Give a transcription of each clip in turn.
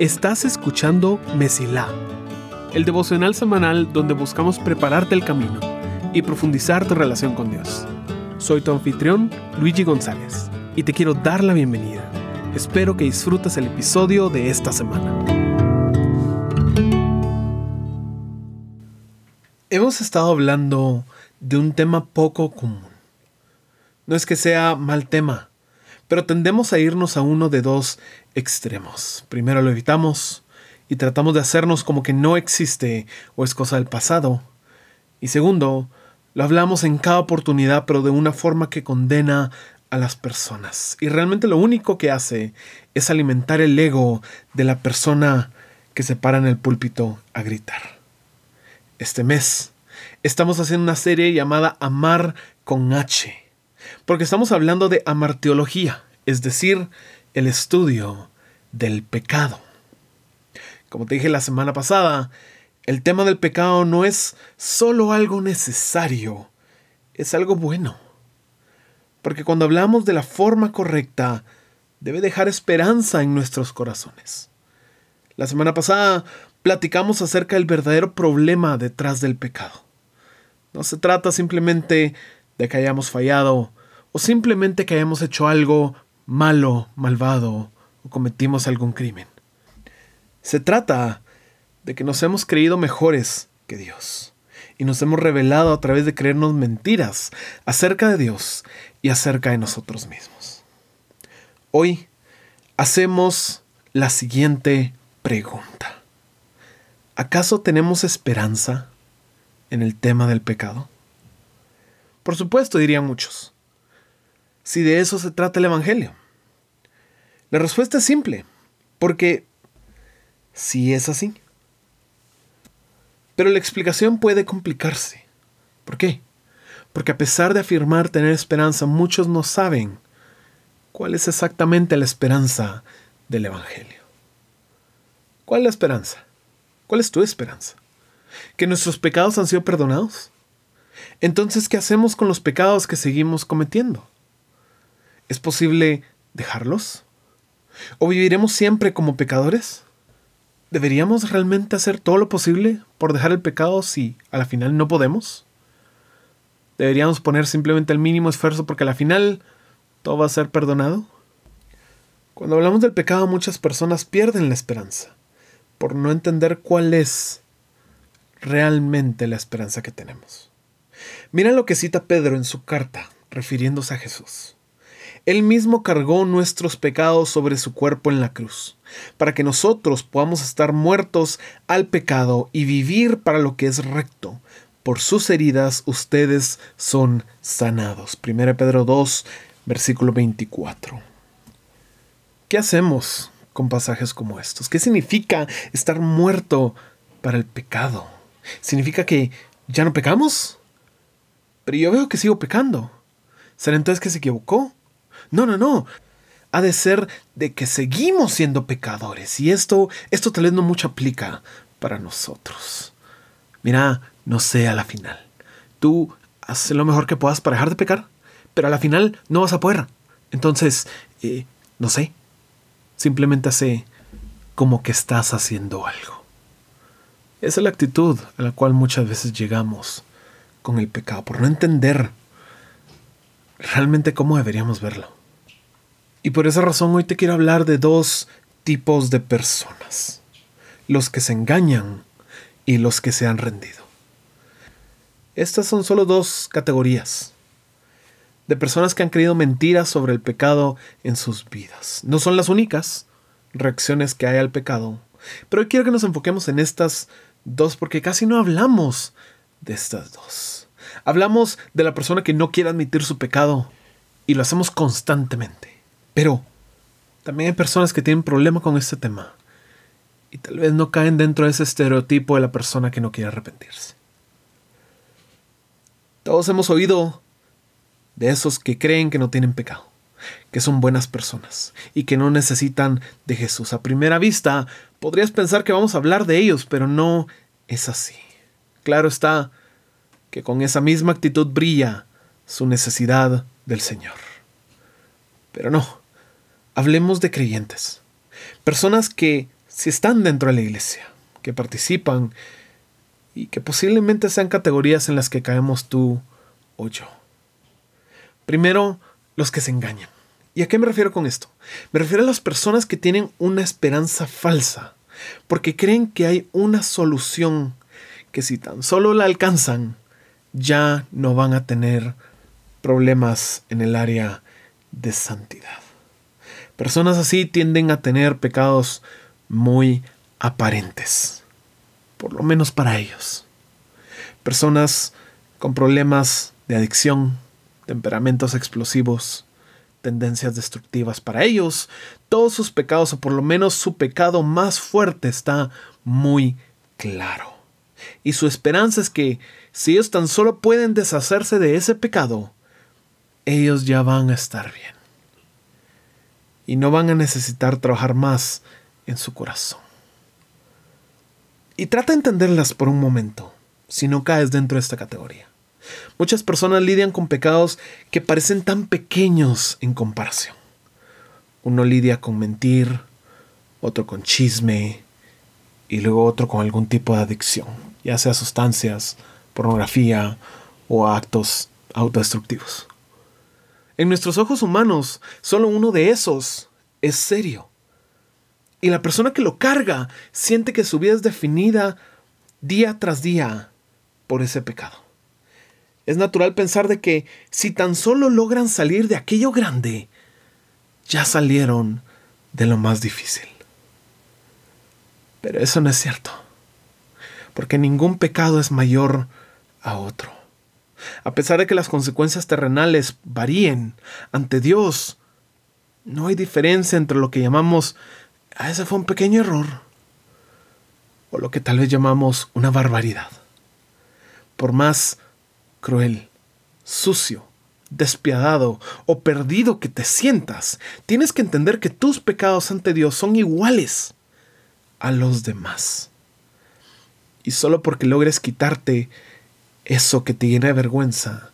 Estás escuchando Mesilá, el devocional semanal donde buscamos prepararte el camino y profundizar tu relación con Dios. Soy tu anfitrión, Luigi González, y te quiero dar la bienvenida. Espero que disfrutes el episodio de esta semana. Hemos estado hablando de un tema poco común. No es que sea mal tema, pero tendemos a irnos a uno de dos extremos. Primero lo evitamos y tratamos de hacernos como que no existe o es cosa del pasado. Y segundo, lo hablamos en cada oportunidad, pero de una forma que condena a las personas. Y realmente lo único que hace es alimentar el ego de la persona que se para en el púlpito a gritar. Este mes estamos haciendo una serie llamada Amar con H porque estamos hablando de amarteología, es decir, el estudio del pecado. Como te dije la semana pasada, el tema del pecado no es solo algo necesario, es algo bueno. Porque cuando hablamos de la forma correcta, debe dejar esperanza en nuestros corazones. La semana pasada platicamos acerca del verdadero problema detrás del pecado. No se trata simplemente de que hayamos fallado o simplemente que hayamos hecho algo malo, malvado o cometimos algún crimen. Se trata de que nos hemos creído mejores que Dios y nos hemos revelado a través de creernos mentiras acerca de Dios y acerca de nosotros mismos. Hoy hacemos la siguiente pregunta. ¿Acaso tenemos esperanza en el tema del pecado? Por supuesto, dirían muchos si de eso se trata el Evangelio? La respuesta es simple, porque sí es así. Pero la explicación puede complicarse. ¿Por qué? Porque a pesar de afirmar tener esperanza, muchos no saben cuál es exactamente la esperanza del Evangelio. ¿Cuál es la esperanza? ¿Cuál es tu esperanza? ¿Que nuestros pecados han sido perdonados? Entonces, ¿qué hacemos con los pecados que seguimos cometiendo? ¿Es posible dejarlos? ¿O viviremos siempre como pecadores? ¿Deberíamos realmente hacer todo lo posible por dejar el pecado si a la final no podemos? ¿Deberíamos poner simplemente el mínimo esfuerzo porque a la final todo va a ser perdonado? Cuando hablamos del pecado muchas personas pierden la esperanza por no entender cuál es realmente la esperanza que tenemos. Mira lo que cita Pedro en su carta refiriéndose a Jesús. Él mismo cargó nuestros pecados sobre su cuerpo en la cruz, para que nosotros podamos estar muertos al pecado y vivir para lo que es recto. Por sus heridas ustedes son sanados. 1 Pedro 2, versículo 24. ¿Qué hacemos con pasajes como estos? ¿Qué significa estar muerto para el pecado? ¿Significa que ya no pecamos? Pero yo veo que sigo pecando. ¿Será entonces que se equivocó? No, no, no. Ha de ser de que seguimos siendo pecadores. Y esto, esto tal vez no mucho aplica para nosotros. Mira, no sé a la final. Tú haces lo mejor que puedas para dejar de pecar, pero a la final no vas a poder. Entonces, eh, no sé. Simplemente hace como que estás haciendo algo. Esa es la actitud a la cual muchas veces llegamos con el pecado, por no entender realmente cómo deberíamos verlo. Y por esa razón hoy te quiero hablar de dos tipos de personas. Los que se engañan y los que se han rendido. Estas son solo dos categorías de personas que han creído mentiras sobre el pecado en sus vidas. No son las únicas reacciones que hay al pecado, pero hoy quiero que nos enfoquemos en estas dos porque casi no hablamos de estas dos. Hablamos de la persona que no quiere admitir su pecado y lo hacemos constantemente. Pero también hay personas que tienen problema con este tema y tal vez no caen dentro de ese estereotipo de la persona que no quiere arrepentirse. Todos hemos oído de esos que creen que no tienen pecado, que son buenas personas y que no necesitan de Jesús. A primera vista podrías pensar que vamos a hablar de ellos, pero no es así. Claro está que con esa misma actitud brilla su necesidad del Señor. Pero no, hablemos de creyentes. Personas que si están dentro de la iglesia, que participan y que posiblemente sean categorías en las que caemos tú o yo. Primero, los que se engañan. ¿Y a qué me refiero con esto? Me refiero a las personas que tienen una esperanza falsa, porque creen que hay una solución que si tan solo la alcanzan, ya no van a tener problemas en el área de santidad. Personas así tienden a tener pecados muy aparentes, por lo menos para ellos. Personas con problemas de adicción, temperamentos explosivos, tendencias destructivas para ellos, todos sus pecados, o por lo menos su pecado más fuerte, está muy claro. Y su esperanza es que si ellos tan solo pueden deshacerse de ese pecado, ellos ya van a estar bien. Y no van a necesitar trabajar más en su corazón. Y trata de entenderlas por un momento, si no caes dentro de esta categoría. Muchas personas lidian con pecados que parecen tan pequeños en comparación. Uno lidia con mentir, otro con chisme y luego otro con algún tipo de adicción, ya sea sustancias, pornografía o actos autodestructivos. En nuestros ojos humanos, solo uno de esos es serio. Y la persona que lo carga siente que su vida es definida día tras día por ese pecado. Es natural pensar de que si tan solo logran salir de aquello grande, ya salieron de lo más difícil. Pero eso no es cierto, porque ningún pecado es mayor a otro. A pesar de que las consecuencias terrenales varíen ante Dios, no hay diferencia entre lo que llamamos, ah, ese fue un pequeño error, o lo que tal vez llamamos una barbaridad. Por más cruel, sucio, despiadado o perdido que te sientas, tienes que entender que tus pecados ante Dios son iguales a los demás. Y solo porque logres quitarte eso que te llena de vergüenza,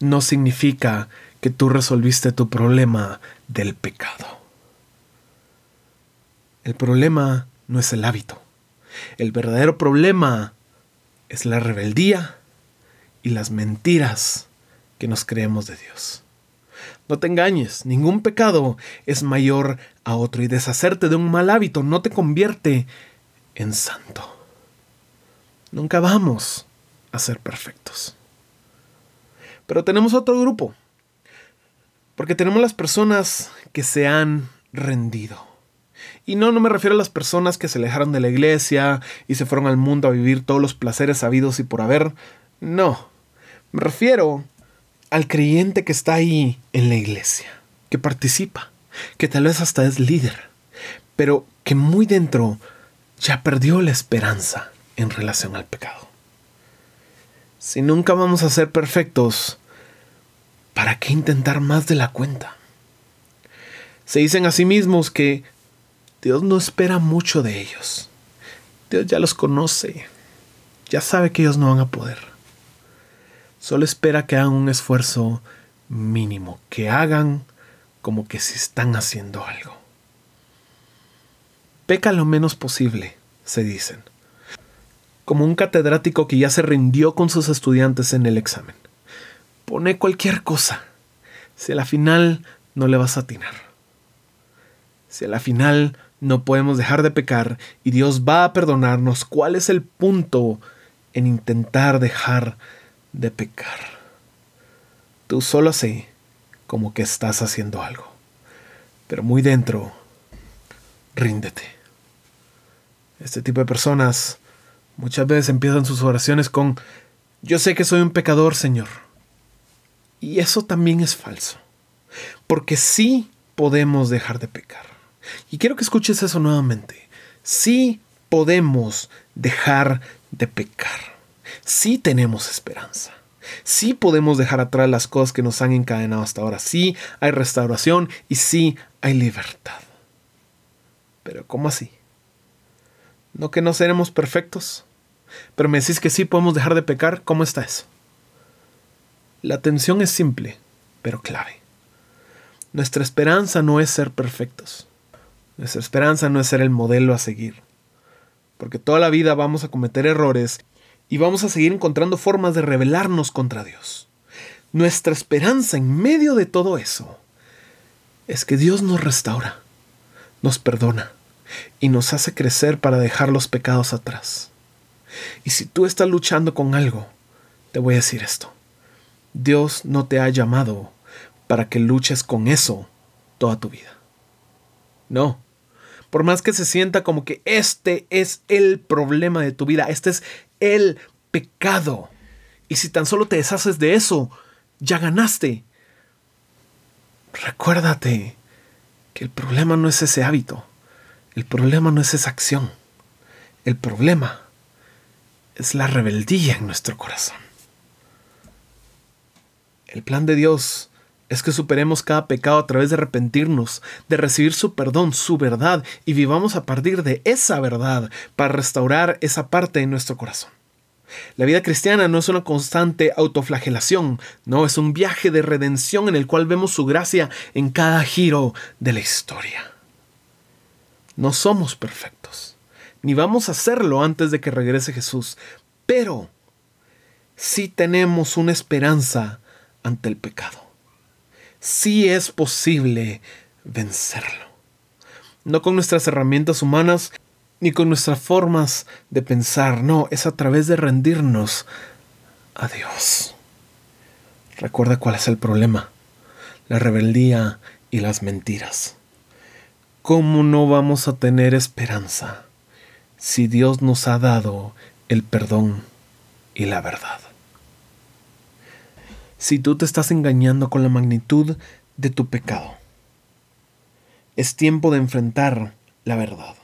no significa que tú resolviste tu problema del pecado. El problema no es el hábito. El verdadero problema es la rebeldía y las mentiras que nos creemos de Dios. No te engañes, ningún pecado es mayor a otro y deshacerte de un mal hábito no te convierte en santo. Nunca vamos a ser perfectos. Pero tenemos otro grupo, porque tenemos las personas que se han rendido. Y no, no me refiero a las personas que se alejaron de la iglesia y se fueron al mundo a vivir todos los placeres sabidos y por haber. No, me refiero al creyente que está ahí en la iglesia, que participa, que tal vez hasta es líder, pero que muy dentro ya perdió la esperanza en relación al pecado. Si nunca vamos a ser perfectos, ¿para qué intentar más de la cuenta? Se dicen a sí mismos que Dios no espera mucho de ellos. Dios ya los conoce, ya sabe que ellos no van a poder. Solo espera que hagan un esfuerzo mínimo, que hagan como que se están haciendo algo. Peca lo menos posible, se dicen, como un catedrático que ya se rindió con sus estudiantes en el examen pone cualquier cosa. Si a la final no le vas a atinar. Si a la final no podemos dejar de pecar y Dios va a perdonarnos, ¿cuál es el punto en intentar dejar de pecar? Tú solo sé como que estás haciendo algo, pero muy dentro, ríndete. Este tipo de personas muchas veces empiezan sus oraciones con, yo sé que soy un pecador, Señor y eso también es falso. Porque sí podemos dejar de pecar. Y quiero que escuches eso nuevamente. Sí podemos dejar de pecar. Sí tenemos esperanza. Sí podemos dejar atrás las cosas que nos han encadenado hasta ahora. Sí hay restauración y sí hay libertad. Pero ¿cómo así? ¿No que no seremos perfectos? Pero me decís que sí podemos dejar de pecar. ¿Cómo está eso? La atención es simple, pero clave. Nuestra esperanza no es ser perfectos. Nuestra esperanza no es ser el modelo a seguir. Porque toda la vida vamos a cometer errores y vamos a seguir encontrando formas de rebelarnos contra Dios. Nuestra esperanza en medio de todo eso es que Dios nos restaura, nos perdona y nos hace crecer para dejar los pecados atrás. Y si tú estás luchando con algo, te voy a decir esto. Dios no te ha llamado para que luches con eso toda tu vida. No. Por más que se sienta como que este es el problema de tu vida, este es el pecado. Y si tan solo te deshaces de eso, ya ganaste. Recuérdate que el problema no es ese hábito, el problema no es esa acción, el problema es la rebeldía en nuestro corazón. El plan de Dios es que superemos cada pecado a través de arrepentirnos, de recibir su perdón, su verdad, y vivamos a partir de esa verdad para restaurar esa parte de nuestro corazón. La vida cristiana no es una constante autoflagelación, no, es un viaje de redención en el cual vemos su gracia en cada giro de la historia. No somos perfectos, ni vamos a serlo antes de que regrese Jesús, pero sí tenemos una esperanza ante el pecado. Sí es posible vencerlo. No con nuestras herramientas humanas, ni con nuestras formas de pensar, no, es a través de rendirnos a Dios. Recuerda cuál es el problema, la rebeldía y las mentiras. ¿Cómo no vamos a tener esperanza si Dios nos ha dado el perdón y la verdad? Si tú te estás engañando con la magnitud de tu pecado, es tiempo de enfrentar la verdad.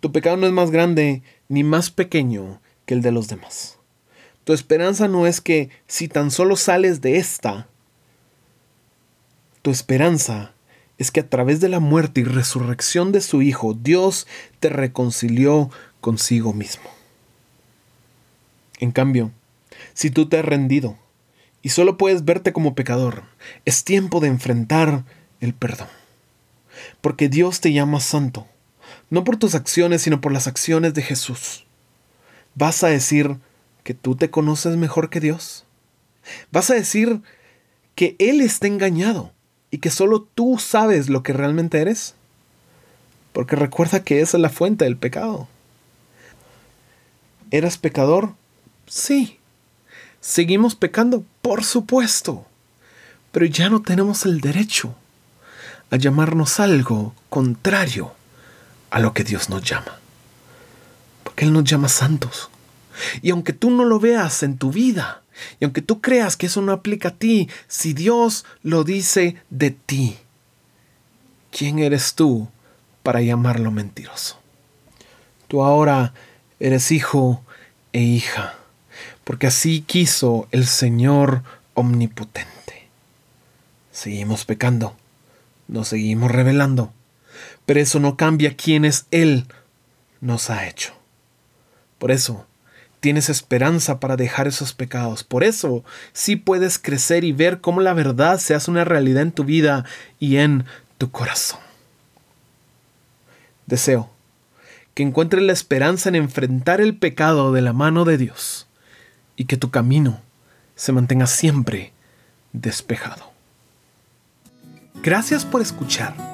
Tu pecado no es más grande ni más pequeño que el de los demás. Tu esperanza no es que si tan solo sales de esta, tu esperanza es que a través de la muerte y resurrección de su Hijo, Dios te reconcilió consigo mismo. En cambio, si tú te has rendido y solo puedes verte como pecador, es tiempo de enfrentar el perdón. Porque Dios te llama santo no por tus acciones, sino por las acciones de Jesús. ¿Vas a decir que tú te conoces mejor que Dios? ¿Vas a decir que Él está engañado y que solo tú sabes lo que realmente eres? Porque recuerda que esa es la fuente del pecado. ¿Eras pecador? Sí. ¿Seguimos pecando? Por supuesto. Pero ya no tenemos el derecho a llamarnos algo contrario a lo que Dios nos llama. Porque Él nos llama santos. Y aunque tú no lo veas en tu vida, y aunque tú creas que eso no aplica a ti, si Dios lo dice de ti, ¿quién eres tú para llamarlo mentiroso? Tú ahora eres hijo e hija, porque así quiso el Señor omnipotente. Seguimos pecando, nos seguimos rebelando pero eso no cambia quiénes Él nos ha hecho. Por eso, tienes esperanza para dejar esos pecados. Por eso, sí puedes crecer y ver cómo la verdad se hace una realidad en tu vida y en tu corazón. Deseo que encuentres la esperanza en enfrentar el pecado de la mano de Dios y que tu camino se mantenga siempre despejado. Gracias por escuchar.